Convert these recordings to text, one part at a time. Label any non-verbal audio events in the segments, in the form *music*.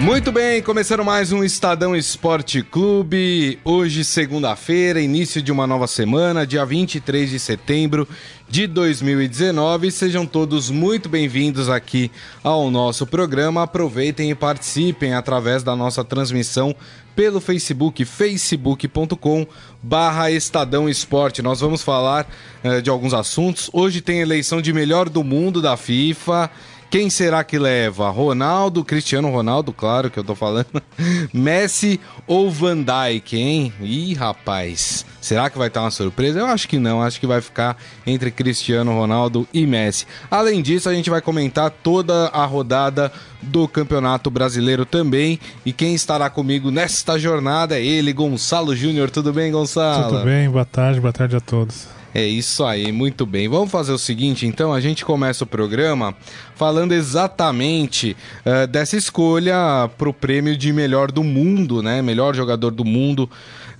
Muito bem, começando mais um Estadão Esporte Clube. Hoje, segunda-feira, início de uma nova semana, dia 23 de setembro de 2019. Sejam todos muito bem-vindos aqui ao nosso programa. Aproveitem e participem através da nossa transmissão pelo Facebook, facebook.com barra Estadão Esporte. Nós vamos falar uh, de alguns assuntos. Hoje tem eleição de melhor do mundo da FIFA. Quem será que leva? Ronaldo, Cristiano Ronaldo, claro que eu tô falando. *laughs* Messi ou Van Dijk, hein? Ih, rapaz. Será que vai estar uma surpresa? Eu acho que não. Acho que vai ficar entre Cristiano Ronaldo e Messi. Além disso, a gente vai comentar toda a rodada do Campeonato Brasileiro também. E quem estará comigo nesta jornada é ele, Gonçalo Júnior. Tudo bem, Gonçalo? Tudo bem, boa tarde, boa tarde a todos. É isso aí, muito bem. Vamos fazer o seguinte, então, a gente começa o programa falando exatamente uh, dessa escolha para o prêmio de melhor do mundo, né? Melhor jogador do mundo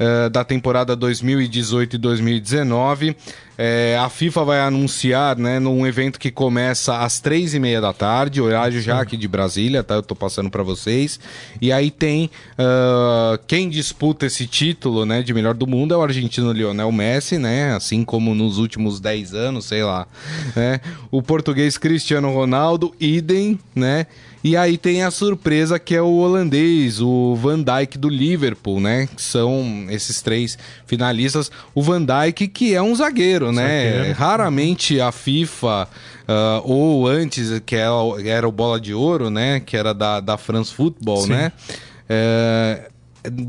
uh, da temporada 2018 e 2019. É, a FIFA vai anunciar, né, num evento que começa às três e meia da tarde, horário já aqui de Brasília, tá? Eu tô passando para vocês. E aí tem uh, quem disputa esse título, né, de melhor do mundo é o argentino Lionel Messi, né? Assim como nos últimos 10 anos, sei lá. Né? O português Cristiano Ronaldo, idem, né? E aí tem a surpresa que é o holandês, o Van Dijk do Liverpool, né? Que são esses três finalistas. O Van Dijk que é um zagueiro, né? Zagueiro. Raramente a FIFA uh, ou antes que era, era o Bola de Ouro, né? Que era da, da France Football, Sim. né? É,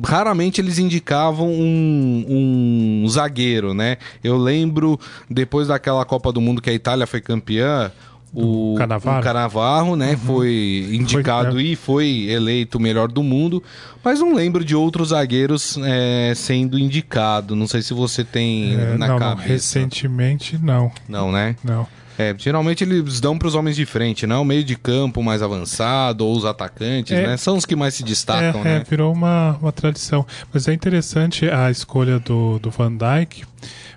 raramente eles indicavam um, um zagueiro, né? Eu lembro depois daquela Copa do Mundo que a Itália foi campeã, o Canavarro, o Canavarro né, uhum. foi indicado foi, é. e foi eleito o melhor do mundo, mas não lembro de outros zagueiros é, sendo indicado. Não sei se você tem é, na não, cabeça. Não, recentemente não. Não, né? Não. É, geralmente eles dão para os homens de frente, não? O meio de campo mais avançado ou os atacantes, é, né? São os que mais se destacam, é, né? É, virou uma, uma tradição. Mas é interessante a escolha do, do Van Dijk,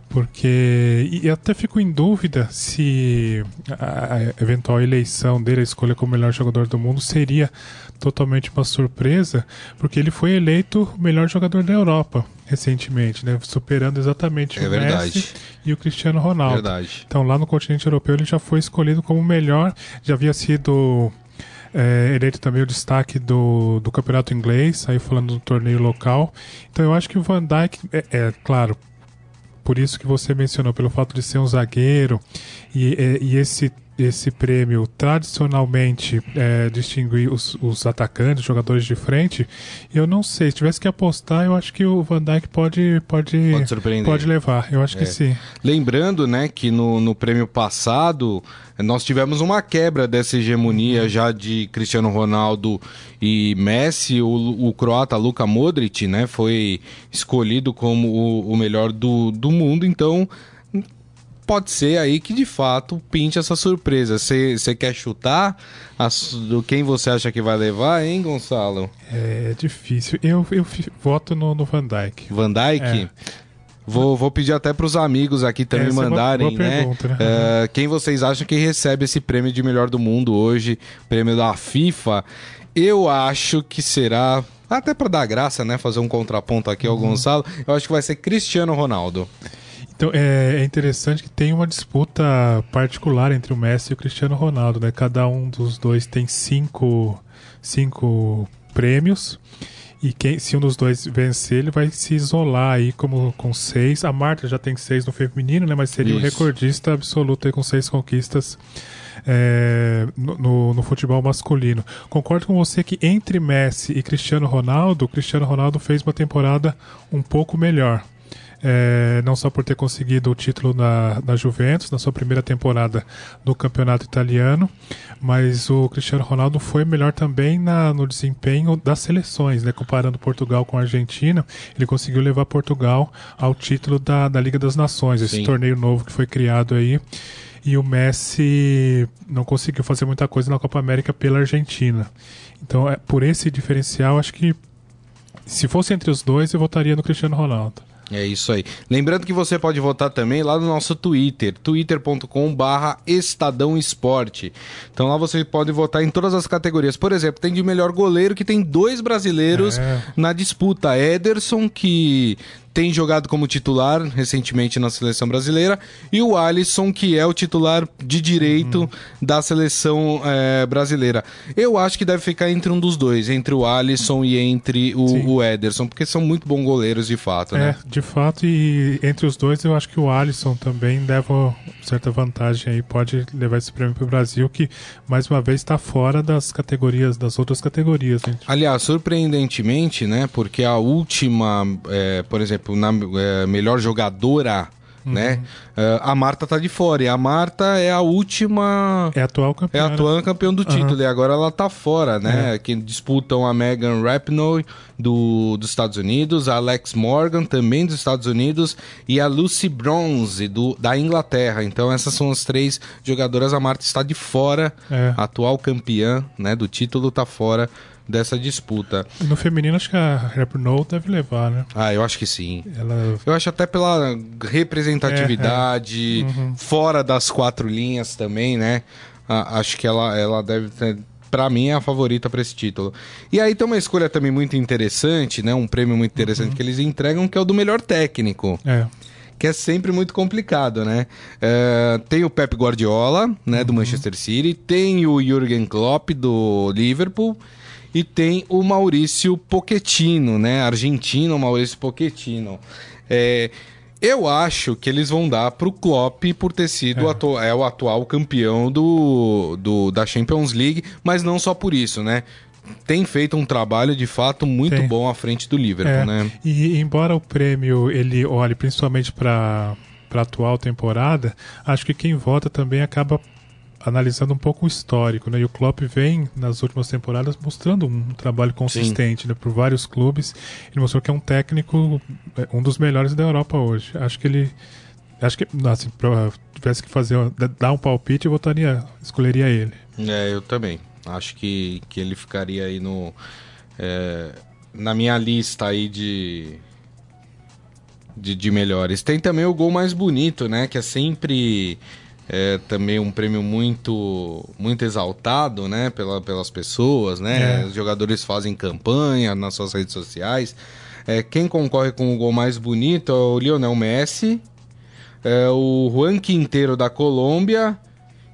porque. E até fico em dúvida se a, eventual eleição dele, a escolha como melhor jogador do mundo, seria totalmente uma surpresa, porque ele foi eleito o melhor jogador da Europa recentemente, né? Superando exatamente é o verdade. Messi e o Cristiano Ronaldo. Verdade. Então lá no continente europeu ele já foi escolhido como o melhor, já havia sido é, eleito também o destaque do, do campeonato inglês, aí falando do torneio local. Então eu acho que o Van Dijk, é, é claro, por isso que você mencionou, pelo fato de ser um zagueiro e, e esse esse prêmio tradicionalmente é, distinguir os, os, atacantes, jogadores de frente, eu não sei. Se tivesse que apostar, eu acho que o Van Dijk pode, pode, pode, pode levar. Eu acho é. que sim. Lembrando né, que no, no prêmio passado nós tivemos uma quebra dessa hegemonia uhum. já de Cristiano Ronaldo e Messi. O, o croata Luka Modric né, foi escolhido como o, o melhor do, do mundo, então pode ser aí que de fato pinte essa surpresa. Você quer chutar do quem você acha que vai levar, hein, Gonçalo? É difícil. Eu, eu voto no, no Van Dyke. Van Dyke? É. Vou, vou pedir até para os amigos aqui também Essa mandarem, é uma, né? Pergunta, né? Uh, quem vocês acham que recebe esse prêmio de melhor do mundo hoje, prêmio da FIFA? Eu acho que será até para dar graça, né? Fazer um contraponto aqui ao uhum. Gonçalo. Eu acho que vai ser Cristiano Ronaldo. Então é, é, interessante que tem uma disputa particular entre o Messi e o Cristiano Ronaldo, né? Cada um dos dois tem cinco, cinco prêmios. E quem, se um dos dois vencer, ele vai se isolar aí como com seis. A Marta já tem seis no feminino, né? Mas seria Isso. o recordista absoluto aí com seis conquistas é, no, no, no, futebol masculino. Concordo com você que entre Messi e Cristiano Ronaldo, o Cristiano Ronaldo fez uma temporada um pouco melhor é, não só por ter conseguido o título na, na Juventus, na sua primeira temporada no campeonato italiano, mas o Cristiano Ronaldo foi melhor também na, no desempenho das seleções, né? comparando Portugal com a Argentina, ele conseguiu levar Portugal ao título da, da Liga das Nações, esse Sim. torneio novo que foi criado aí. E o Messi não conseguiu fazer muita coisa na Copa América pela Argentina. Então, é, por esse diferencial, acho que se fosse entre os dois, eu votaria no Cristiano Ronaldo. É isso aí. Lembrando que você pode votar também lá no nosso Twitter, twitter.com barra Estadão Esporte. Então lá você pode votar em todas as categorias. Por exemplo, tem de melhor goleiro que tem dois brasileiros É. na disputa. Ederson, que tem jogado como titular recentemente na seleção brasileira, e o Alisson, que é o titular de direito Uhum. da seleção eh, brasileira. Eu acho que deve ficar entre um dos dois, entre o Alisson e entre o, o Ederson, porque são muito bons goleiros de fato, né? É, de fato, e entre os dois eu acho que o Alisson também leva certa vantagem aí, pode levar esse prêmio para o Brasil, que mais uma vez está fora das categorias, das outras categorias. né? Aliás, surpreendentemente, né? Porque a última, é, por exemplo, na é, melhor jogadora, né? é, a Marta tá de fora. E a Marta é a última. É atual É campeão. a né? atual campeão do título, e agora ela tá fora, né? Que disputam a Megan Rapinoe do, dos Estados Unidos, a Alex Morgan também dos Estados Unidos e a Lucy Bronze do, da Inglaterra. Então essas são as três jogadoras. A Marta está de fora, É. a atual campeã né, do título tá fora dessa disputa. No feminino, acho que a Rapinoe deve levar, né? Ah, eu acho que sim. Ela Eu acho até pela representatividade, É, fora das quatro linhas também, né? Ah, acho que ela, ela deve ter. Pra mim é a favorita pra esse título. E aí tem uma escolha também muito interessante, né? Um prêmio muito Uhum. interessante que eles entregam, que é o do melhor técnico é. que é sempre muito complicado, né? É, tem o Pep Guardiola, né, Uhum. do Manchester City, tem o Jürgen Klopp do Liverpool e tem o Maurício Pochettino, né, argentino Maurício Pochettino. É, eu acho que eles vão dar pro Klopp por ter sido o atu- é o atual campeão do, do, da Champions League, mas não só por isso, né? Tem feito um trabalho de fato muito Tem. bom à frente do Liverpool, É, né? E embora o prêmio ele olhe principalmente para a atual temporada, acho que quem vota também acaba analisando um pouco o histórico, né? E o Klopp vem nas últimas temporadas mostrando um trabalho consistente, né? Por vários clubes, ele mostrou que é um técnico, é, um dos melhores da Europa hoje. Acho que ele Acho que, assim, pra, tivesse que fazer, dar um palpite, eu votaria, escolheria ele. É, eu também. Acho que, que ele ficaria aí no. é, na minha lista aí de, de. de melhores. Tem também o gol mais bonito, né? Que é sempre. É, também um prêmio muito muito exaltado, né, pela, pelas pessoas, né? É. Os jogadores fazem campanha nas suas redes sociais. É, quem concorre com o gol mais bonito é o Lionel Messi, é o Juan Quinteiro da Colômbia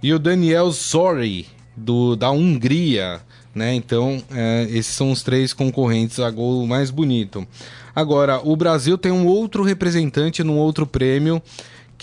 e o Daniel Zorri do, da Hungria, né? Então, é, esses são os três concorrentes a gol mais bonito. Agora, o Brasil tem um outro representante num outro prêmio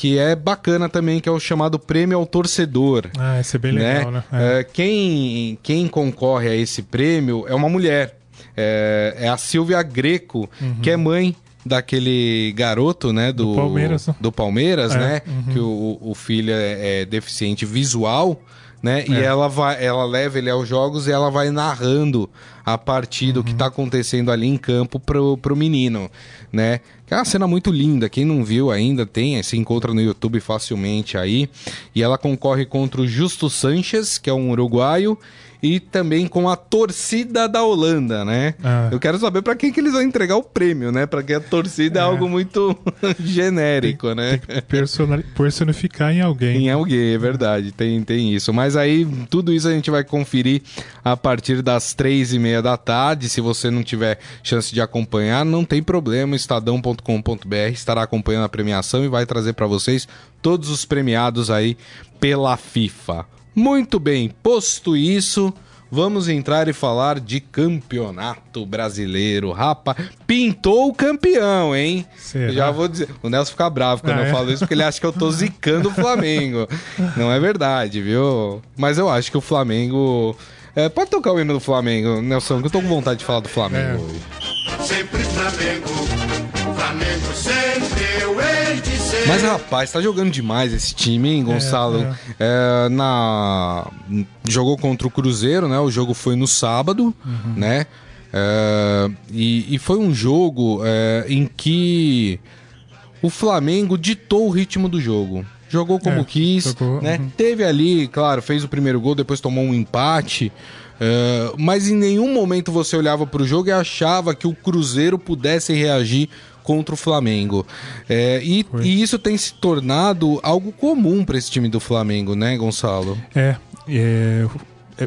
que é bacana também, que é o chamado Prêmio ao Torcedor. Ah, esse é bem legal, né? É. É, quem, quem concorre a esse prêmio é uma mulher. É, é a Silvia Greco, que é mãe daquele garoto, né? Do, Do Palmeiras, né? do Palmeiras, É, né? Que o, o filho é, é deficiente visual, né? E É. ela vai, ela leva ele aos jogos e ela vai narrando a partida, o que tá acontecendo ali em campo pro, pro menino, né? É uma cena muito linda, quem não viu ainda tem, se encontra no YouTube facilmente aí. E ela concorre contra o Justo Sanches, que é um uruguaio, e também com a torcida da Holanda, né? Ah. Eu quero saber pra quem que eles vão entregar o prêmio, né? Porque a torcida é, É. algo muito *laughs* genérico, né? Persona- personificar em alguém. Em alguém, é verdade, tem, tem isso. Mas aí, tudo isso a gente vai conferir a partir das três e meia da tarde. Se você não tiver chance de acompanhar, não tem problema. Estadão.com.br estará acompanhando a premiação e vai trazer para vocês todos os premiados aí pela FIFA. Muito bem, posto isso. Vamos entrar e falar de campeonato brasileiro. Rapaz, pintou o campeão, hein? Será? Já vou dizer. O Nelson fica bravo quando Ah, eu é? falo isso, porque ele acha que eu tô *laughs* zicando o Flamengo. Não é verdade, viu? Mas eu acho que o Flamengo. É, pode tocar o hino do Flamengo, Nelson, que eu tô com vontade de falar do Flamengo É. hoje. Sempre Flamengo, Flamengo sempre Mas rapaz, tá jogando demais esse time, hein, Gonçalo? É, na jogou contra o Cruzeiro, né? O jogo foi no sábado, né? É, e, e foi um jogo é, em que o Flamengo ditou o ritmo do jogo. Jogou como É, quis, jogou, né? uhum. Teve ali, claro, fez o primeiro gol, depois tomou um empate. Mas em nenhum momento você olhava para o jogo e achava que o Cruzeiro pudesse reagir contra o Flamengo. É, e, e, isso tem se tornado algo comum para esse time do Flamengo, né, Gonçalo? É, é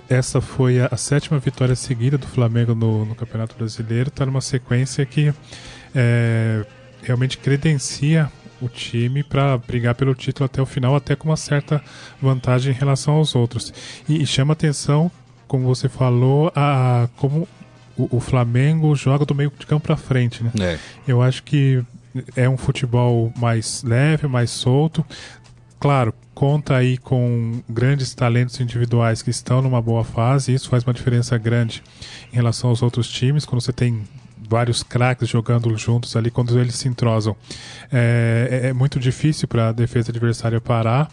essa foi a, a, sétima vitória seguida do Flamengo no, no Campeonato Brasileiro. Está numa sequência que é, realmente credencia o time para brigar pelo título até o final, até com uma certa vantagem em relação aos outros. E, e chama atenção, como você falou, a, a como o, o, Flamengo joga do meio de campo para frente. Né? É. Eu acho que é um futebol mais leve, mais solto. Claro, conta aí com grandes talentos individuais que estão numa boa fase, isso faz uma diferença grande em relação aos outros times, quando você tem vários craques jogando juntos ali, quando eles se entrosam. É, é, é muito difícil para a defesa adversária parar,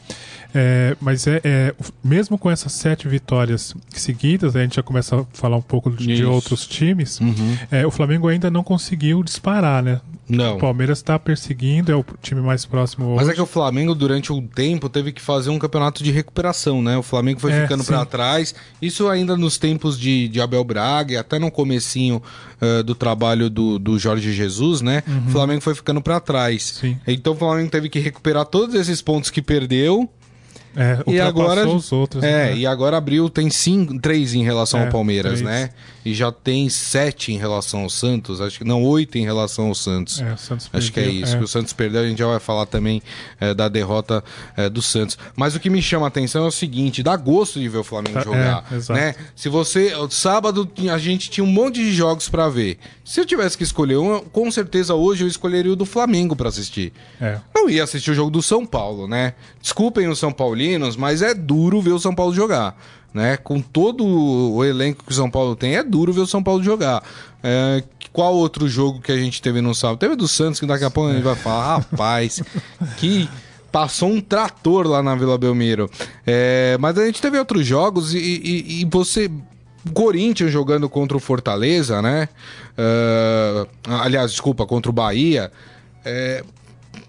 é, mas é, é, mesmo com essas sete vitórias seguidas, a gente já começa a falar um pouco de, de outros times, uhum. É, o Flamengo ainda não conseguiu disparar, né? Não. O Palmeiras está perseguindo, é o time mais próximo hoje. Mas é que o Flamengo, durante um tempo, teve que fazer um campeonato de recuperação, né? O Flamengo foi é, ficando para trás. Isso ainda nos tempos de, de Abel Braga, até no comecinho uh, do trabalho do, do Jorge Jesus, né? Uhum. O Flamengo foi ficando para trás. Sim. Então o Flamengo teve que recuperar todos esses pontos que perdeu é, e agora os outros. É, né? e agora abriu tem cinco, três em relação é, ao Palmeiras, três. né? E já tem sete em relação ao Santos, acho que não oito em relação ao Santos. É, o Santos acho perdeu, que é isso. É. Que o Santos perdeu, a gente já vai falar também é, da derrota é, do Santos. Mas o que me chama a atenção é o seguinte: dá gosto de ver o Flamengo tá, jogar, né? Se você sábado a gente tinha um monte de jogos para ver. Se eu tivesse que escolher um, com certeza hoje eu escolheria o do Flamengo para assistir. Não ia assistir o jogo do São Paulo, né? Desculpem o São Paulinos, mas é duro ver o São Paulo jogar. Né? Com todo o elenco que o São Paulo tem, é duro ver o São Paulo jogar. É, qual outro jogo que a gente teve no sábado? Teve do Santos, que daqui a pouco a gente vai falar, *laughs* rapaz, que passou um trator lá na Vila Belmiro. É, mas a gente teve outros jogos e, e, e você. Corinthians jogando contra o Fortaleza, né? Uh, aliás, desculpa, contra o Bahia. É,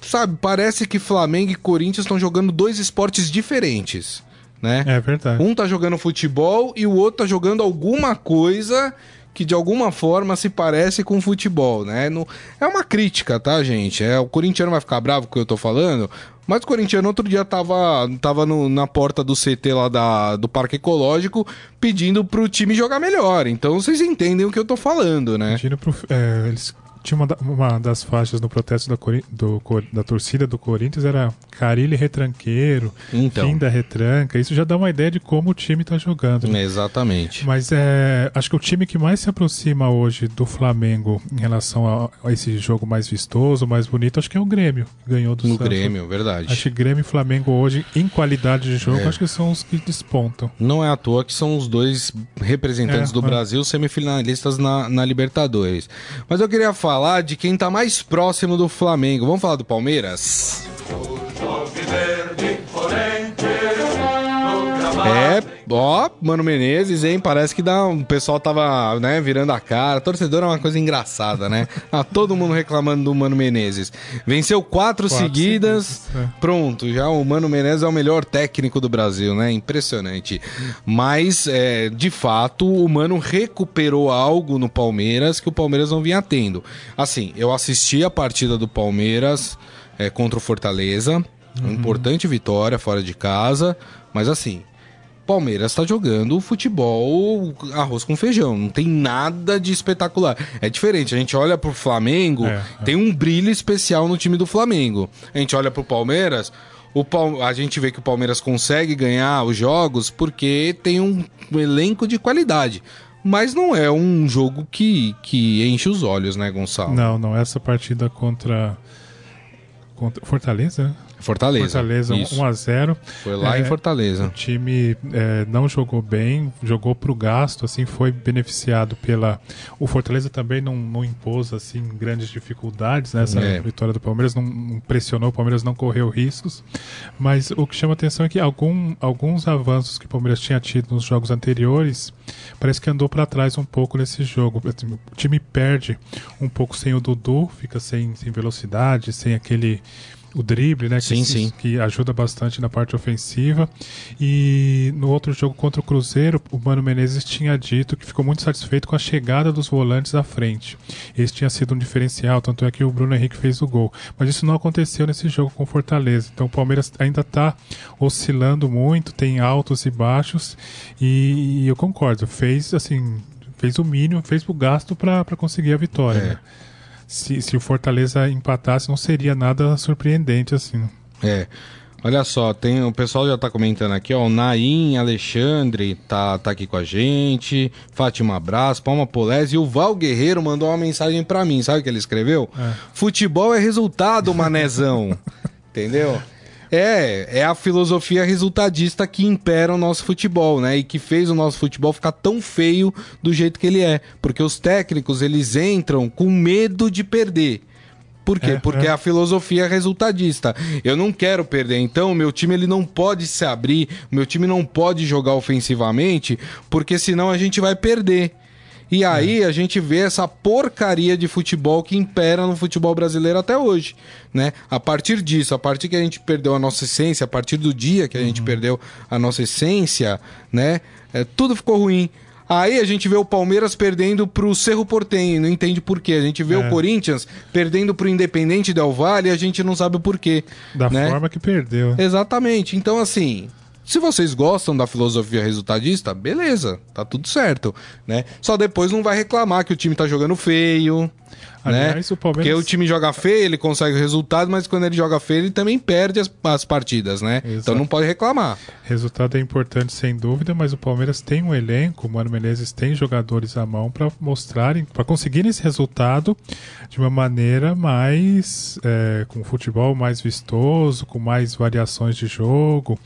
sabe, parece que Flamengo e Corinthians estão jogando dois esportes diferentes, né? É verdade. Um tá jogando futebol e o outro tá jogando alguma coisa que de alguma forma se parece com futebol, né? No, é uma crítica, tá, gente? É, o corintiano vai ficar bravo com o que eu tô falando, mas o corintiano outro dia tava, tava no, na porta do CT lá da, do Parque Ecológico pedindo pro time jogar melhor. Então vocês entendem o que eu tô falando, né? Pedindo pro, é, eles tinha uma, uma das faixas no protesto da, do, da torcida do Corinthians era Carilli retranqueiro, então. fim da retranca. Isso já dá uma ideia de como o time está jogando. Né? Exatamente. Mas é, acho que o time que mais se aproxima hoje do Flamengo em relação a, a esse jogo mais vistoso, mais bonito, acho que é o Grêmio, que ganhou do no Santos. Grêmio, verdade. Acho que Grêmio e Flamengo hoje, em qualidade de jogo, é. acho que são os que despontam. Não é à toa que são os dois representantes é, do Brasil semifinalistas na, na Libertadores. Mas eu queria falar falar de quem tá mais próximo do Flamengo. Vamos falar do Palmeiras? É, ó, Mano Menezes, hein? Parece que dá, o pessoal tava, né, virando a cara. Torcedor é uma coisa engraçada, né? Ah, todo mundo reclamando do Mano Menezes. Venceu quatro, quatro seguidas. seguidas é. Pronto, já o Mano Menezes é o melhor técnico do Brasil, né? Impressionante. Mas, é, de fato, o Mano recuperou algo no Palmeiras que o Palmeiras não vinha tendo. Assim, eu assisti a partida do Palmeiras é, contra o Fortaleza. Uhum. Importante vitória fora de casa. Mas assim, Palmeiras está jogando futebol arroz com feijão, não tem nada de espetacular. É diferente, a gente olha pro Flamengo, é, é. tem um brilho especial no time do Flamengo. A gente olha pro Palmeiras, o Pal... a gente vê que o Palmeiras consegue ganhar os jogos porque tem um, um elenco de qualidade. Mas não é um jogo que, que enche os olhos, né, Gonçalo? Não, não. Essa partida contra, contra Fortaleza, Fortaleza. Fortaleza, isso. 1 a 0 Foi lá é, em Fortaleza. O time é, não jogou bem, jogou para o gasto, assim, foi beneficiado pela. O Fortaleza também não, não impôs assim grandes dificuldades nessa né? é. vitória do Palmeiras, não, não, pressionou, o Palmeiras não correu riscos. Mas o que chama atenção é que algum, alguns avanços que o Palmeiras tinha tido nos jogos anteriores parece que andou para trás um pouco nesse jogo. O time perde um pouco sem o Dudu, fica sem, sem velocidade, sem aquele o drible, né? Que, Sim, sim. que ajuda bastante na parte ofensiva. E no outro jogo contra o Cruzeiro, o Mano Menezes tinha dito que ficou muito satisfeito com a chegada dos volantes à frente. Esse tinha sido um diferencial, tanto é que o Bruno Henrique fez o gol. Mas isso não aconteceu nesse jogo com Fortaleza. Então o Palmeiras ainda está oscilando muito, tem altos e baixos. E, e eu concordo, fez assim. Fez o mínimo, fez o gasto para conseguir a vitória. É. né? Se, se o Fortaleza empatasse, não seria nada surpreendente assim. É. Olha só, tem, o pessoal já tá comentando aqui, ó. O Naim Alexandre tá, tá aqui com a gente. Fátima Brás, Palma Polés e o Val Guerreiro mandou uma mensagem pra mim. Sabe o que ele escreveu? Futebol é resultado, manezão. *laughs* Entendeu? É, é a filosofia resultadista que impera o nosso futebol, né? E que fez o nosso futebol ficar tão feio do jeito que ele é. Porque os técnicos, eles entram com medo de perder. Por quê? É, Porque é. a filosofia é resultadista. Eu não quero perder, então o meu time ele não pode se abrir, o meu time não pode jogar ofensivamente, porque senão a gente vai perder. E aí a gente vê essa porcaria de futebol que impera no futebol brasileiro até hoje, né? A partir disso, a partir que a gente perdeu a nossa essência, a partir do dia que a gente perdeu a nossa essência, né? É, tudo ficou ruim. Aí a gente vê o Palmeiras perdendo pro Cerro Portenho, não entende por quê. A gente vê É. o Corinthians perdendo pro Independente Del Valle e a gente não sabe o porquê. Da né? forma que perdeu. Exatamente. Então, assim, se vocês gostam da filosofia resultadista, beleza, tá tudo certo, né? Só depois não vai reclamar que o time tá jogando feio, Aliás, né? o Palmeiras- Porque o time joga feio, ele consegue o resultado, mas quando ele joga feio, ele também perde as, as partidas, né? Então Exato. não pode reclamar. Resultado é importante sem dúvida, mas o Palmeiras tem um elenco, o Mano Menezes tem jogadores à mão para mostrarem, para conseguirem esse resultado de uma maneira mais é, com futebol mais vistoso, com mais variações de jogo,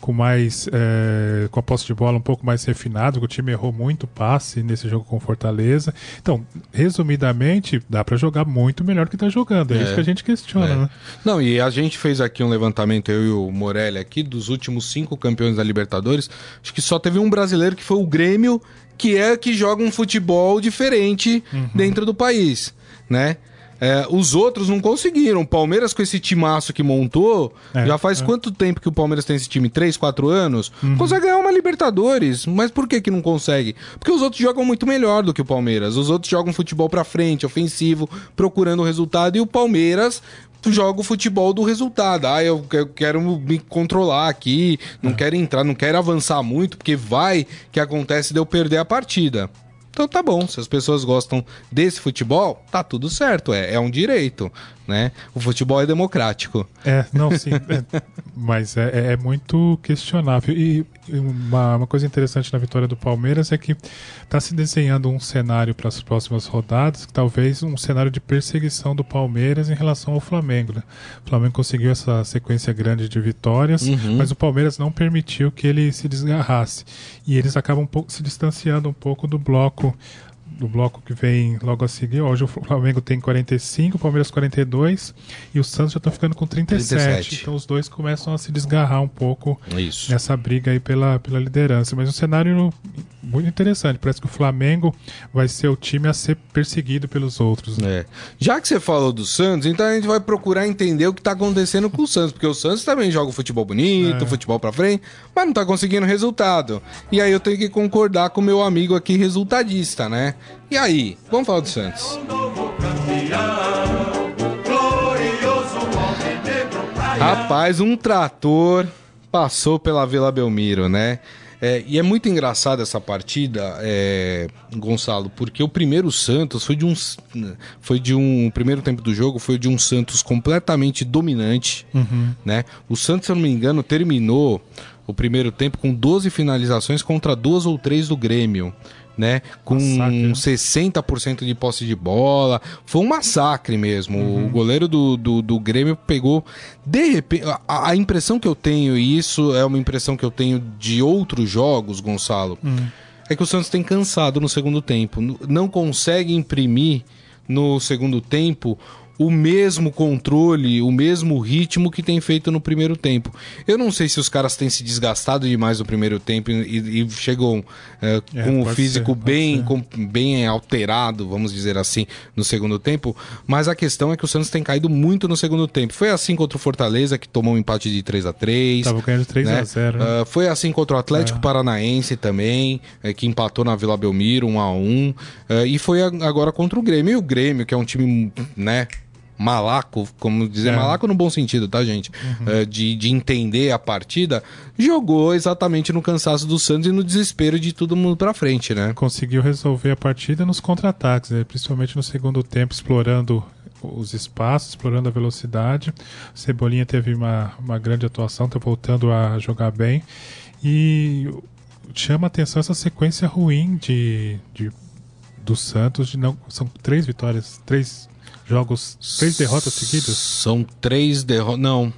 com mais é, com a posse de bola um pouco mais refinado, o time errou muito passe nesse jogo com Fortaleza. Então, resumidamente, dá para jogar muito melhor que está jogando. É, É. isso que a gente questiona, É. né? Não, e a gente fez aqui um levantamento, eu e o Morelli aqui, dos últimos cinco campeões da Libertadores. Acho que só teve um brasileiro que foi o Grêmio, que é que joga um futebol diferente Uhum. dentro do país, né? É, os outros não conseguiram. O Palmeiras, com esse timaço que montou, É, já faz é. quanto tempo que o Palmeiras tem esse time? Três, quatro anos? Uhum. Consegue ganhar uma Libertadores. Mas por que que não consegue? Porque os outros jogam muito melhor do que o Palmeiras. Os outros jogam futebol pra frente, ofensivo, procurando o resultado. E o Palmeiras joga o futebol do resultado. Ah, eu, eu quero me controlar aqui, não quero entrar, não quero avançar muito, porque vai que acontece de eu perder a partida. Então tá bom, se as pessoas gostam desse futebol, tá tudo certo, é, é um direito, né? O futebol é democrático. É, não, sim. é, mas é, é- é muito questionável. E uma, uma coisa interessante na vitória do Palmeiras é que está se desenhando um cenário para as próximas rodadas, que talvez um cenário de perseguição do Palmeiras em relação ao Flamengo. né? O Flamengo conseguiu essa sequência grande de vitórias, mas o Palmeiras não permitiu que ele se desgarrasse. E eles acabam um pouco se distanciando um pouco do bloco do bloco que vem logo a seguir. Hoje o Flamengo tem 45, o Palmeiras 42 e o Santos já está ficando com 37. 37. Então os dois começam a se desgarrar um pouco Isso. nessa briga aí pela, pela liderança. Mas um cenário muito interessante. Parece que o Flamengo vai ser o time a ser perseguido pelos outros. né? É. Já que você falou do Santos, então a gente vai procurar entender o que tá acontecendo com o Santos, porque o Santos também joga futebol bonito, É. futebol pra frente, mas não tá conseguindo resultado. E aí eu tenho que concordar com o meu amigo aqui resultadista, né? E aí, vamos falar do Santos. Rapaz, um trator passou pela Vila Belmiro, né? É, e é muito engraçada essa partida, é, Gonçalo, porque o primeiro Santos foi de um foi de um o primeiro tempo do jogo foi de um Santos completamente dominante, né? O Santos, se eu não me engano, terminou o primeiro tempo com 12 finalizações contra duas ou três do Grêmio. Né? Com Massacre, né? 60% de posse de bola. Foi um massacre mesmo. Uhum. O goleiro do, do, do Grêmio pegou. De repente. A, a impressão que eu tenho, e isso é uma impressão que eu tenho de outros jogos, Gonçalo, Hum. é que o Santos tem cansado no segundo tempo. Não consegue imprimir no segundo tempo o mesmo controle, o mesmo ritmo que tem feito no primeiro tempo. Eu não sei se os caras têm se desgastado demais no primeiro tempo e, e chegam é, É, com o físico ser, bem, com- bem alterado, vamos dizer assim, no segundo tempo. Mas a questão é que o Santos tem caído muito no segundo tempo. Foi assim contra o Fortaleza, que tomou um empate de 3 a 3 Tava ganhando 3 né? a 0 né? Ah, foi assim contra o Atlético Paranaense também, eh, que empatou na Vila Belmiro 1 a 1 Ah, e foi agora contra o Grêmio. E o Grêmio, que é um time, né? Malaco, como dizer, É. malaco no bom sentido, tá, gente? Ah, de, de entender a partida, jogou exatamente no cansaço do Santos e no desespero de todo mundo pra frente, né? conseguiu resolver a partida nos contra-ataques, né? principalmente no segundo tempo, explorando os espaços, explorando a velocidade. Cebolinha teve uma, uma grande atuação, está voltando a jogar bem. E chama atenção essa sequência ruim de, de do Santos. De não, são três vitórias, três jogos, três derrotas seguidas. São três derrotas. Não,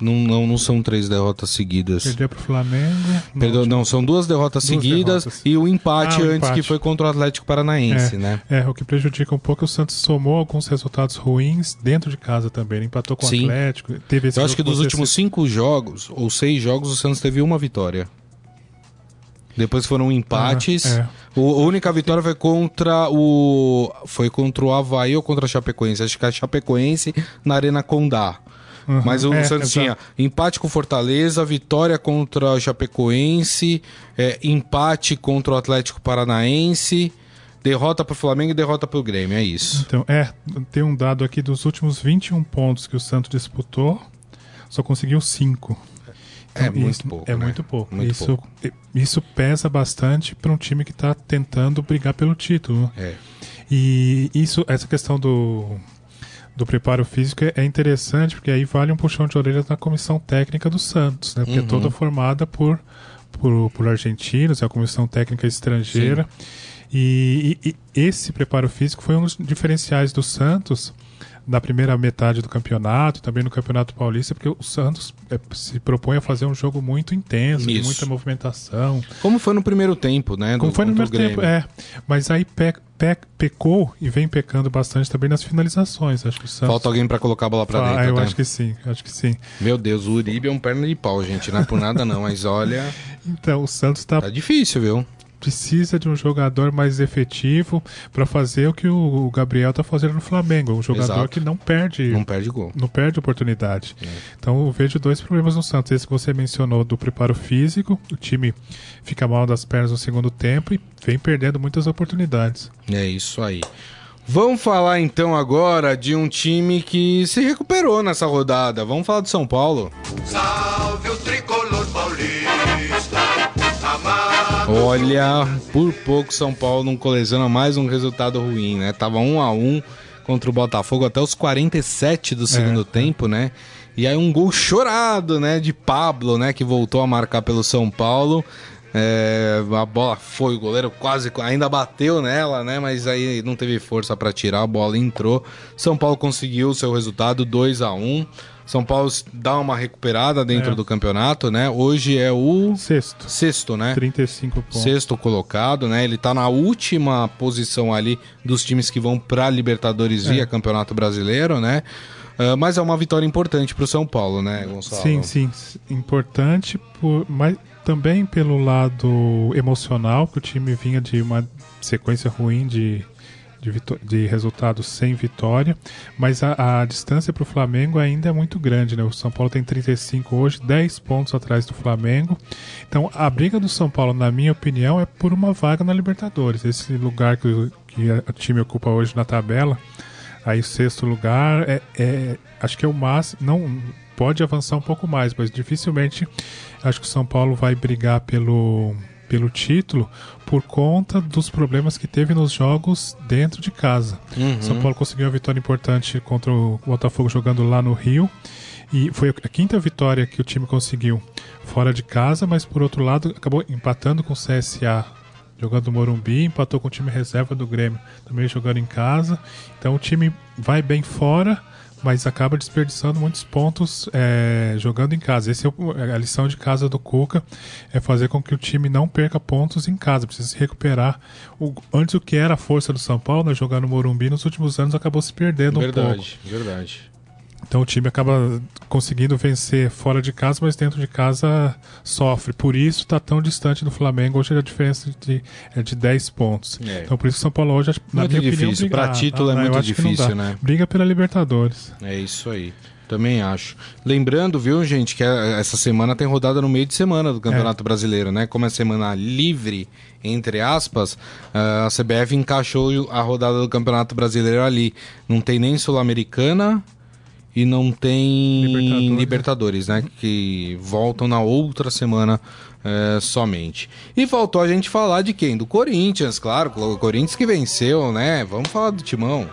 não, não, não são três derrotas seguidas. Perdeu para o Flamengo. último- não, são duas derrotas Duas seguidas derrotas. e o empate Ah, o antes empate. que foi contra o Atlético Paranaense, É, né? É, o que prejudica um pouco é o Santos somou alguns resultados ruins dentro de casa também. Ele empatou com Sim. o Atlético. Teve esse Eu acho que dos últimos cinco jogos, ou seis jogos, o Santos teve uma vitória. Depois foram empates. Ah, O- a única vitória foi contra o. Foi contra o Havaí ou contra a Chapecoense? Acho que a Chapecoense na Arena Condá. Uhum. Mas o É, Santos exato. tinha empate com o Fortaleza, vitória contra a Chapecoense, é, empate contra o Atlético Paranaense, derrota pro Flamengo e derrota pro Grêmio. É isso. Então, é, tem um dado aqui dos últimos 21 pontos que o Santos disputou, só conseguiu 5. É muito isso, pouco, É né? muito pouco. Muito isso, pouco. isso pesa bastante para um time que está tentando brigar pelo título. É. E isso, essa questão do, do preparo físico é, é interessante, porque aí vale um puxão de orelha na comissão técnica do Santos, né? Porque Uhum. é toda formada por, por, por argentinos, é a comissão técnica estrangeira. E, e- e esse preparo físico foi um dos diferenciais do Santos na primeira metade do campeonato, também no Campeonato Paulista, porque o Santos é, se propõe a fazer um jogo muito intenso, de Isso. muita movimentação. Como foi no primeiro tempo, né? Como do- foi no primeiro tempo, é. Mas aí pe, pe- pecou e vem pecando bastante também nas finalizações. Acho que o Santos. Falta alguém pra colocar a bola pra Ah, dentro, eu né? acho que sim, acho que sim. Meu Deus, o Uribe é um perna de pau, gente. Não é por nada não, mas olha, *laughs* Então, o Santos tá, tá difícil, viu? Precisa de um jogador mais efetivo para fazer o que o Gabriel tá fazendo no Flamengo. Um jogador Exato. que não perde. Não perde gol. não perde oportunidade. É. Então eu vejo dois problemas no Santos. Esse que você mencionou do preparo físico, o time fica mal das pernas no segundo tempo e vem perdendo muitas oportunidades. É isso aí. Vamos falar então agora de um time que se recuperou nessa rodada. Vamos falar do São Paulo. Olha, por pouco São Paulo não coleciona mais um resultado ruim, né? Tava um a um contra o Botafogo até os 47 do segundo tempo, né? E aí um gol chorado, né, de Pablo, né, que voltou a marcar pelo São Paulo. É, a bola foi, o goleiro quase ainda bateu nela, né? Mas aí não teve força para tirar, a bola entrou. São Paulo conseguiu o seu resultado 2 a 1 São Paulo dá uma recuperada dentro É. do campeonato, né? Hoje é o Sexto, sexto, né? 35 pontos. Sexto colocado, né? Ele tá na última posição ali dos times que vão pra Libertadores via Campeonato Brasileiro, né? Ah, mas é uma vitória importante pro São Paulo, né, Gonçalo? Sim, sim. Importante, por, mas também pelo lado emocional, que o time vinha de uma sequência ruim de, de, de resultados sem vitória. Mas a, a distância para o Flamengo ainda é muito grande. Né? O São Paulo tem 35 hoje, 10 pontos atrás do Flamengo. Então a briga do São Paulo, na minha opinião, é por uma vaga na Libertadores. Esse lugar que, o- que o time ocupa hoje na tabela. Aí o sexto lugar é, é- acho que é o máximo. Não pode avançar um pouco mais, mas dificilmente acho que o São Paulo vai brigar pelo pelo título por conta dos problemas que teve nos jogos dentro de casa. São Paulo conseguiu uma vitória importante contra o Botafogo jogando lá no Rio e foi a quinta vitória que o time conseguiu fora de casa, mas por outro lado acabou empatando com o CSA jogando no Morumbi, empatou com o time reserva do Grêmio, também jogando em casa. Então o time vai bem fora, mas acaba desperdiçando muitos pontos é, jogando em casa. Essa é a lição de casa do Cuca, é fazer com que o time não perca pontos em casa, precisa se recuperar. O, antes o que era a força do São Paulo, né, jogar no Morumbi, nos últimos anos acabou se perdendo verdade, um pouco. Verdade, verdade. Então o time acaba conseguindo vencer fora de casa, mas dentro de casa sofre. Por isso está tão distante do Flamengo. Hoje a diferença de, é de 10 pontos. É. Então por isso o São Paulo hoje, na muito minha difícil. Para título é muito difícil, né? Briga pela Libertadores. É isso aí. Também acho. Lembrando, viu, gente, que essa semana tem rodada no meio de semana do Campeonato é. Brasileiro, né? Como é semana livre, entre aspas, a CBF encaixou a rodada do Campeonato Brasileiro ali. Não tem nem Sul-Americana e não tem Libertadores, né? Libertadores né? Que voltam na outra semana é, somente. E faltou a gente falar de quem? Do Corinthians, claro. O Corinthians que venceu, né? Vamos falar do Timão.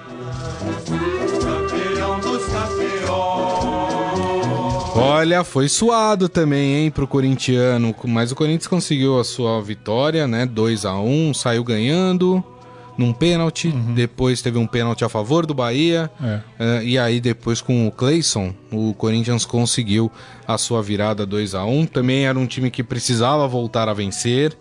Olha, foi suado também, hein, pro corintiano. Mas o Corinthians conseguiu a sua vitória, né? 2 a 1 saiu ganhando num pênalti, uhum. depois teve um pênalti a favor do Bahia, é. uh, e aí depois com o Clayson, o Corinthians conseguiu a sua virada 2 a 1 Também era um time que precisava voltar a vencer.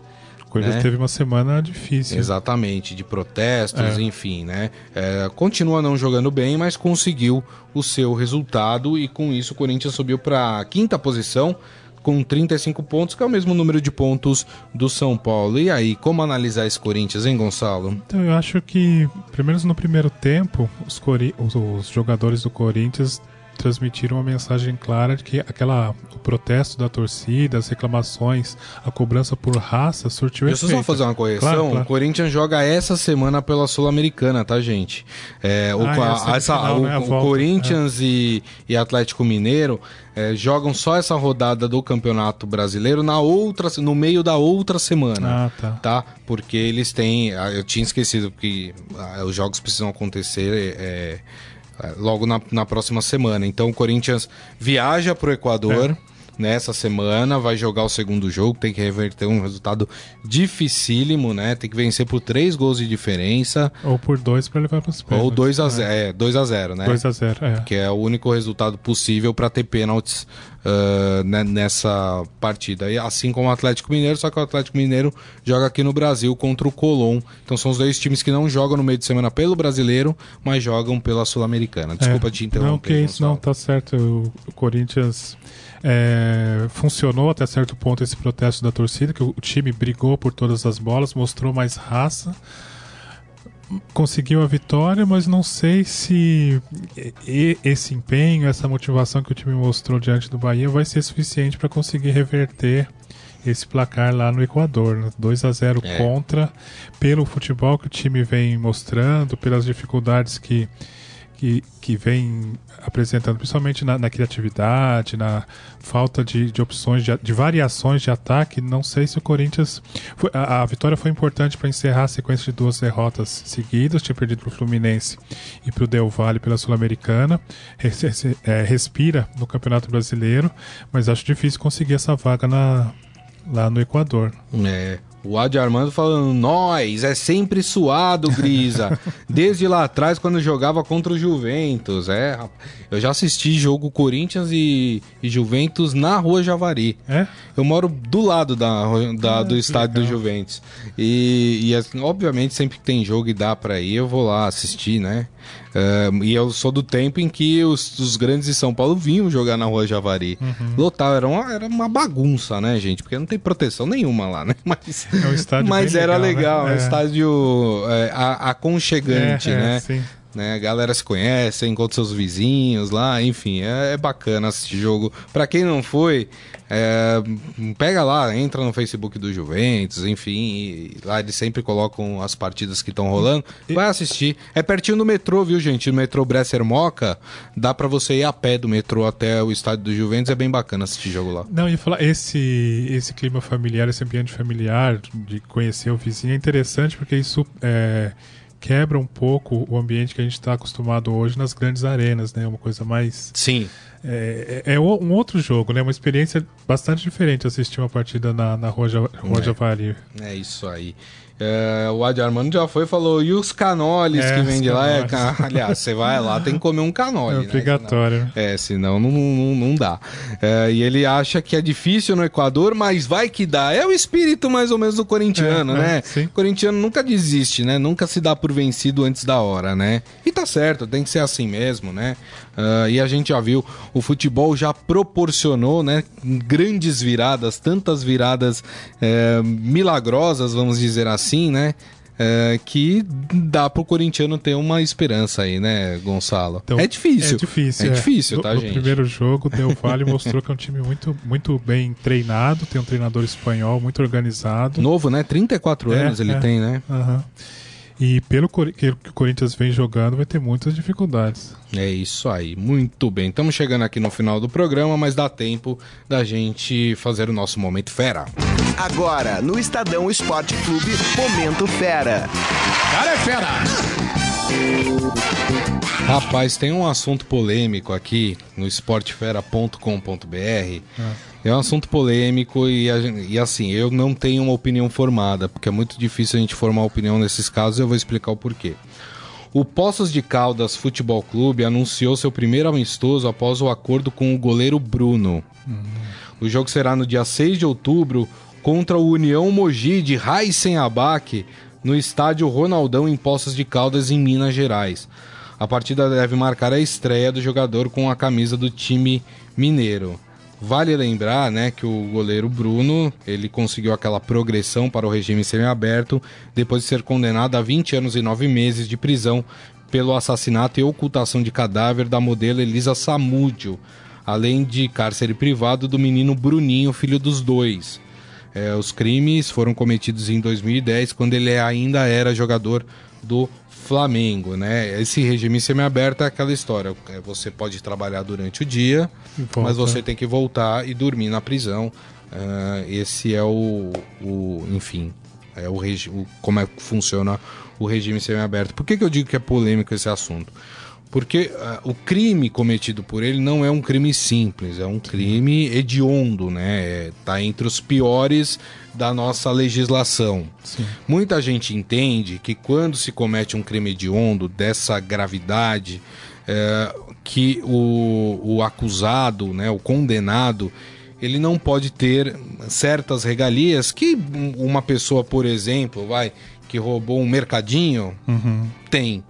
O Corinthians né? teve uma semana difícil. Exatamente, de protestos, é. enfim, né? É, continua não jogando bem, mas conseguiu o seu resultado e com isso o Corinthians subiu para a quinta posição com 35 pontos, que é o mesmo número de pontos do São Paulo. E aí, como analisar esse Corinthians, hein, Gonçalo? Então, eu acho que, pelo menos no primeiro tempo, os, os, os jogadores do Corinthians transmitiram uma mensagem clara de que aquela o protesto da torcida, as reclamações, a cobrança por raça surtiu Deixa efeito. eu só fazer uma correção. Claro, claro. O Corinthians joga essa semana pela Sul-Americana, tá, gente? É, o, ah, a, essa, final, o, né? o Corinthians é. e, e Atlético Mineiro é, jogam só essa rodada do Campeonato Brasileiro na outra, no meio da outra semana. Ah, tá. tá? Porque eles têm. Ah, eu tinha esquecido que ah, os jogos precisam acontecer. É, é, logo na, na próxima semana. Então o Corinthians viaja para o Equador. É nessa semana, vai jogar o segundo jogo, tem que reverter um resultado dificílimo, né? Tem que vencer por três gols de diferença. Ou por dois para levar para os pênaltis. Ou 2 a 0, é, 2 a 0, né? 2 a 0, é. Que é o único resultado possível para ter pênaltis uh, nessa partida. E assim como o Atlético Mineiro, só que o Atlético Mineiro joga aqui no Brasil contra o Colón. Então são os dois times que não jogam no meio de semana pelo brasileiro, mas jogam pela Sul-Americana. Desculpa é. te interromper. Não, que isso, não, tá certo. O, Corinthians é, funcionou até certo ponto esse protesto da torcida, que o time brigou por todas as bolas, mostrou mais raça conseguiu a vitória, mas não sei se esse empenho, essa motivação que o time mostrou diante do Bahia vai ser suficiente para conseguir reverter esse placar lá no Equador. Né? 2 a 0 é. contra, pelo futebol que o time vem mostrando, pelas dificuldades que que, que vem apresentando, principalmente na, na criatividade, na falta de, de opções, de, de, variações de ataque. Não sei se o Corinthians. Foi, a, a, vitória foi importante para encerrar a sequência de duas derrotas seguidas. Tinha perdido para o Fluminense e para o Del Valle pela Sul-Americana. Res, é, respira no Campeonato Brasileiro, mas acho difícil conseguir essa vaga na, lá no Equador. É. O Adi Armando falando, nós, é sempre suado, Grisa. *laughs* Desde lá atrás, quando jogava contra o Juventus. É, eu já assisti jogo Corinthians e, e Juventus na rua Javari. É? Eu moro do lado da, da do estádio do Juventus. E, e assim, obviamente, sempre que tem jogo e dá pra ir, eu vou lá assistir, né? Uh, e eu sou do tempo em que os, os, grandes de São Paulo vinham jogar na rua Javari. Uhum. Lotar era uma, era uma bagunça, né, gente? Porque não tem proteção nenhuma lá, né? *laughs* Mas, é um estádio mas era legal, legal né? é um estádio é, aconchegante, é, é, né? Sim né? A galera se conhece, encontra seus vizinhos lá, enfim, é, é bacana assistir jogo. Para quem não foi, é, pega lá, entra no Facebook do Juventus, enfim, lá eles sempre colocam as partidas que estão rolando. Vai assistir. É pertinho do metrô, viu, gente? O metrô Bresser Moca, dá para você ir a pé do metrô até o estádio do Juventus, é bem bacana assistir jogo lá. Não, e falar, esse, esse clima familiar, esse ambiente familiar, de conhecer o vizinho, é interessante porque isso é quebra um pouco o ambiente que a gente está acostumado hoje nas grandes arenas, né? Uma coisa mais. Sim. é, é, é um outro jogo, né? Uma experiência bastante diferente assistir uma partida na, na Rua, Rua É. Javari. É isso aí. É, o Adi Armando já foi e falou, e os canoles É, que os vem de lá? É, *laughs* aliás, você vai lá, tem que comer um canole. É né? obrigatório. Senão- é, senão não, não, não dá. É, e ele acha que é difícil no Equador, mas vai que dá. É o espírito mais ou menos do corintiano, É, é, né? O corintiano nunca desiste, né? Nunca se dá por vencido antes da hora, né? E tá certo, tem que ser assim mesmo, né? Ah, e a gente já viu, o futebol já proporcionou, né? Grandes viradas, tantas viradas eh, milagrosas, vamos dizer assim, né? Eh, que dá pro corintiano ter uma esperança aí, né, Gonçalo? Então, é difícil. É difícil. É difícil, No- tá, no gente? primeiro jogo, o Del Valle *laughs* mostrou que é um time muito, muito bem treinado, tem um treinador espanhol muito organizado. Novo, né? 34 É, anos ele é. tem, né? Aham. E pelo que o Corinthians vem jogando, vai ter muitas dificuldades. É isso aí, muito bem. Estamos chegando aqui no final do programa, mas dá tempo da gente fazer o nosso momento fera. Agora, no Estadão Esporte Clube, Momento Fera. Cara é fera! Rapaz, tem um assunto polêmico aqui no esportefera.com.br. É um assunto polêmico e, e assim, eu não tenho uma opinião formada, porque é muito difícil a gente formar opinião nesses casos e eu vou explicar o porquê. O Poços de Caldas Futebol Clube anunciou seu primeiro amistoso após o acordo com o goleiro Bruno. O jogo será no dia 6 de outubro contra o União Mogi de Raisen Abac no estádio Ronaldão em Poços de Caldas, em Minas Gerais. A partida deve marcar a estreia do jogador com a camisa do time mineiro. Vale lembrar, né, que o goleiro Bruno, ele conseguiu aquela progressão para o regime semiaberto depois de ser condenado a 20 anos e 9 meses de prisão pelo assassinato e ocultação de cadáver da modelo Elisa Samúdio, além de cárcere privado do menino Bruninho, filho dos dois. É, os crimes foram cometidos em 2010, quando ele ainda era jogador do Flamengo, né? Esse regime semiaberto é aquela história. é, Você pode trabalhar durante o dia, mas você tem que voltar e dormir na prisão. Ah, esse é o, o enfim, é o, regi o como é que funciona o regime semiaberto. Por que, que eu digo que é polêmico esse assunto? Porque ah, o crime cometido por ele não é um crime simples, é um crime hediondo, né? É, tá entre os piores da nossa legislação. Sim. Muita gente entende que quando se comete um crime hediondo dessa gravidade, é, que o, o acusado, né, o condenado, ele não pode ter certas regalias que uma pessoa, por exemplo, vai que roubou um mercadinho tem,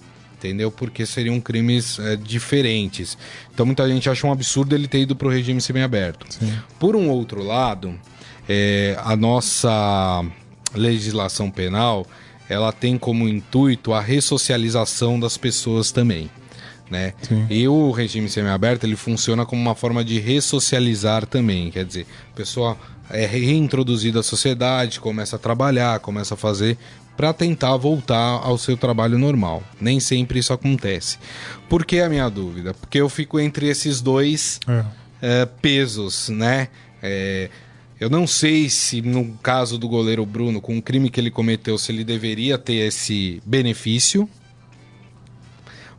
entendeu? Porque seriam crimes é, diferentes. Então muita gente acha um absurdo ele ter ido para o regime semiaberto. Sim. Por um outro lado, é, a nossa legislação penal ela tem como intuito a ressocialização das pessoas também. Né? Sim. E o regime semiaberto ele funciona como uma forma de ressocializar também, quer dizer, a pessoa é reintroduzida à sociedade, começa a trabalhar, começa a fazer para tentar voltar ao seu trabalho normal. Nem sempre isso acontece. Por que a minha dúvida? Porque eu fico entre esses dois É. é, pesos, né? É, eu não sei se no caso do goleiro Bruno, com o crime que ele cometeu, se ele deveria ter esse benefício.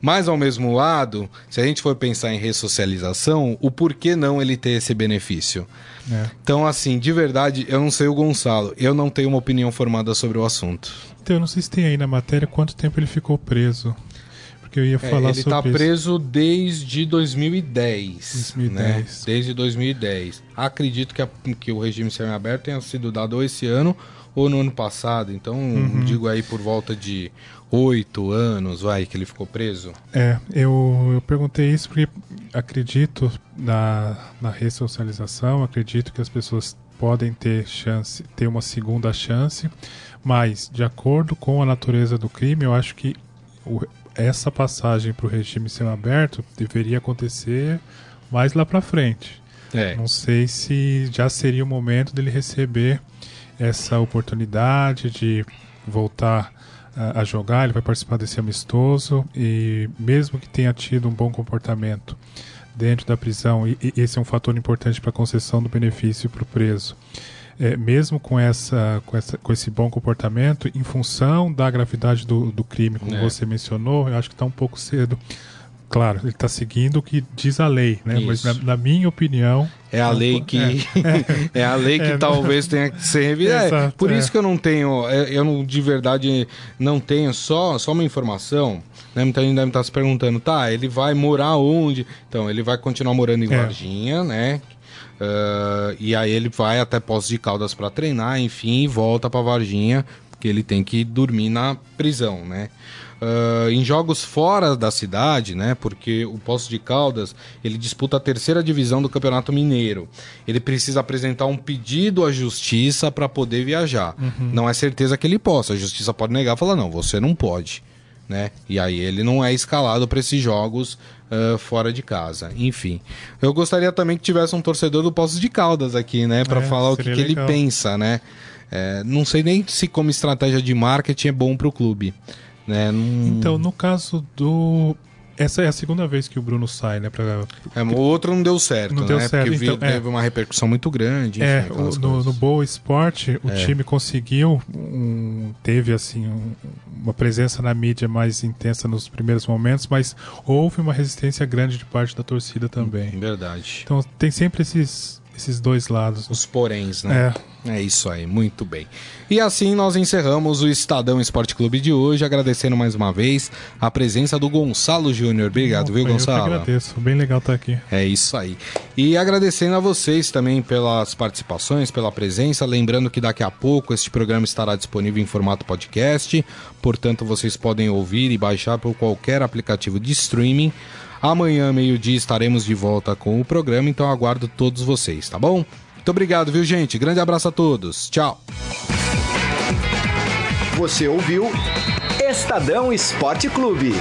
Mas ao mesmo lado, se a gente for pensar em ressocialização, o porquê não ele ter esse benefício? É. Então, assim, de verdade, eu não sei o Gonçalo, eu não tenho uma opinião formada sobre o assunto. Então, eu não sei se tem aí na matéria quanto tempo ele ficou preso. Porque eu ia É, falar ele sobre tá isso. preso desde 2010. 2010. Né? Desde 2010. Acredito que, a- que o regime semiaberto tenha sido dado ou esse ano ou no ano passado. Então, Uhum. digo aí por volta de oito anos, vai, que ele ficou preso. É, eu, eu perguntei isso porque acredito na, na ressocialização, acredito que as pessoas podem ter chance, ter uma segunda chance, mas de acordo com a natureza do crime, eu acho que o- essa passagem para o regime semiaberto deveria acontecer mais lá para frente. É. Não sei se já seria o momento dele receber essa oportunidade de voltar a, a jogar. Ele vai participar desse amistoso e, mesmo que tenha tido um bom comportamento dentro da prisão, e, e esse é um fator importante para a concessão do benefício para o preso. É, mesmo com, essa, com, essa, com esse bom comportamento, em função da gravidade do, do crime, como É. você mencionou, eu acho que está um pouco cedo Claro, ele está seguindo o que diz a lei, né? Isso. Mas na, na minha opinião. É a lei que *laughs* é, a lei que É, talvez tenha que ser revisada. É, por é. isso que eu não tenho, é, eu não, de verdade não tenho só só uma informação. Né? Muita gente deve estar se perguntando, tá? Ele vai morar onde? Então ele vai continuar morando em É. Varginha, né? Ah, e aí ele vai até Poços de Caldas para treinar, enfim, e volta para Varginha, porque ele tem que dormir na prisão, né? Ah, em jogos fora da cidade, né? Porque o Poços de Caldas ele disputa a terceira divisão do Campeonato Mineiro. Ele precisa apresentar um pedido à justiça para poder viajar. Não é certeza que ele possa. A justiça pode negar, e falar não, você não pode né? E aí ele não é escalado para esses jogos ah, fora de casa. Enfim, eu gostaria também que tivesse um torcedor do Poços de Caldas aqui, né, para É, falar o que, que ele pensa, né? É, não sei nem se como estratégia de marketing é bom para o clube, né? Não- Então, no caso do. Essa é a segunda vez que o Bruno sai, né? Pra... É, o outro não deu certo, Não né? deu certo, Porque então, é. teve uma repercussão muito grande. É, enfim, aquelas o- no, no Boa Esporte, o É. time conseguiu, um- teve assim um- uma presença na mídia mais intensa nos primeiros momentos, mas houve uma resistência grande de parte da torcida também. Verdade. Então tem sempre esses, esses dois lados. Os poréns, né? É, É isso aí, muito bem. E assim nós encerramos o Estadão Esporte Clube de hoje, agradecendo mais uma vez a presença do Gonçalo Júnior. Obrigado, viu, eu que Gonçalo? agradeço, bem legal estar aqui. É isso aí. E agradecendo a vocês também pelas participações, pela presença. Lembrando que daqui a pouco este programa estará disponível em formato podcast. Portanto, vocês podem ouvir e baixar por qualquer aplicativo de streaming. Amanhã, meio-dia, estaremos de volta com o programa. Então, aguardo todos vocês, tá bom? Muito obrigado, viu, gente? Grande abraço a todos. Tchau. Você ouviu Estadão Esporte Clube.